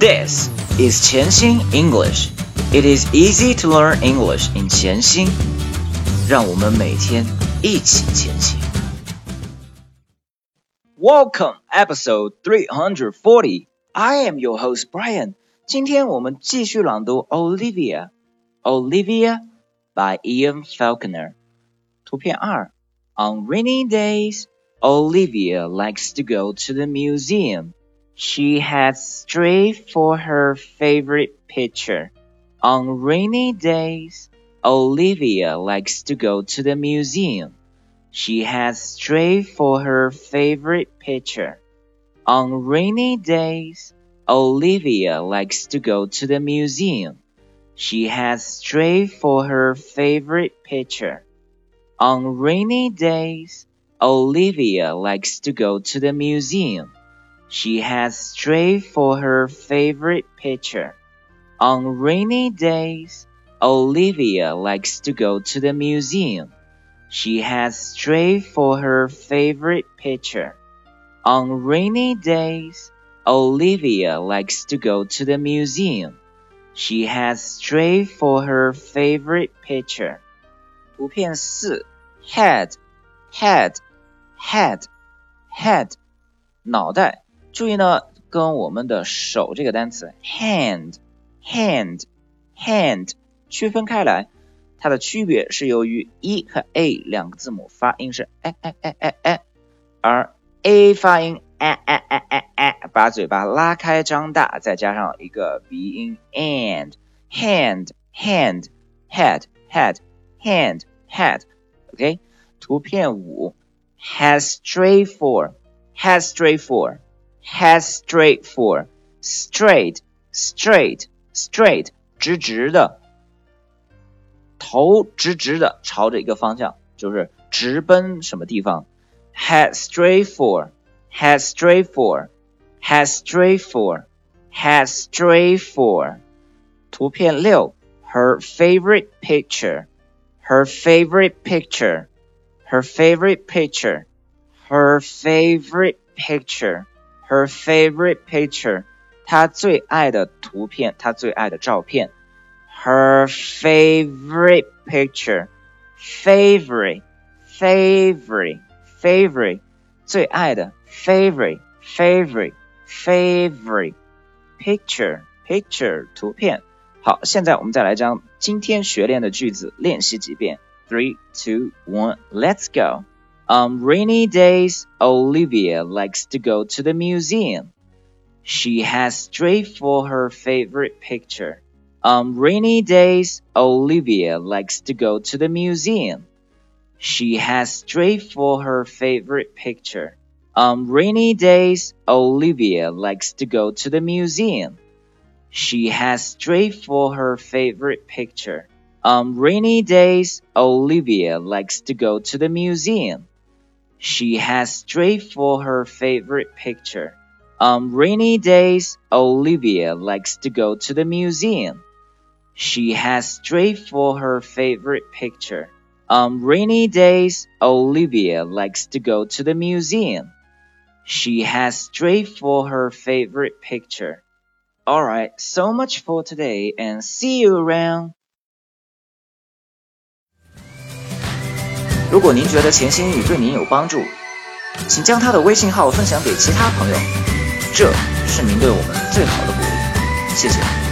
This is 潜心 English. It is easy to learn English in 潜心。让我们每天一起前行。Welcome, episode 340. I am your host Brian. 今天我们继续朗读 Olivia. Olivia by Ian Falconer. 图片二 On rainy days, Olivia likes to go to the museum. She has strayed for her favorite picture. On rainy days, Olivia likes to go to the museum. She has strayed for her favorite picture. On rainy days, Olivia likes to go to the museum. She has strayed for her favorite picture. On rainy days, Olivia likes to go to the museum. She has strayed for her favorite picture. On rainy days, Olivia likes to go to the museum. She has strayed for her favorite picture. On rainy days, Olivia likes to go to the museum. She has strayed for her favorite picture. 图片四，head, head, head, head，脑袋。 注意呢，跟我们的手这个单词 hand hand hand 区分开来，它的区别是由于 e 和 a 两个字母发音是哎哎哎哎哎而 a 发音哎哎哎哎哎把嘴巴拉开张大，再加上一个鼻音 and hand hand head head hand head，OK，图片五 has straight for has straight for。Head straight for straight straight straight 直直的，头直直的朝着一个方向，就是直奔什么地方。Head straight for head straight for head straight for head straight for。图片六，her favorite picture her favorite picture her favorite picture her favorite picture。 her favorite picture，她最爱的图片，她最爱的照片。Her favorite picture，favorite favorite favorite 最爱的 favorite favorite favorite picture picture 图片。好，现在我们再来将今天学练的句子练习几遍。Three, two, one, let's go. On rainy days, Olivia likes to go to the museum. She has strayed for her favorite picture. On rainy days, Olivia likes to go to the museum. She has strayed for her favorite picture. On rainy days, Olivia likes to go to the museum. She has strayed for her favorite picture. On rainy days, Olivia likes to go to the museum. She has strayed for her favorite picture. On rainy days, Olivia likes to go to the museum. She has strayed for her favorite picture. On rainy days, Olivia likes to go to the museum. She has strayed for her favorite picture. Alright, so much for today and see you around. 如果您觉得钱新宇对您有帮助，请将他的微信号分享给其他朋友，这是您对我们最好的鼓励。谢谢。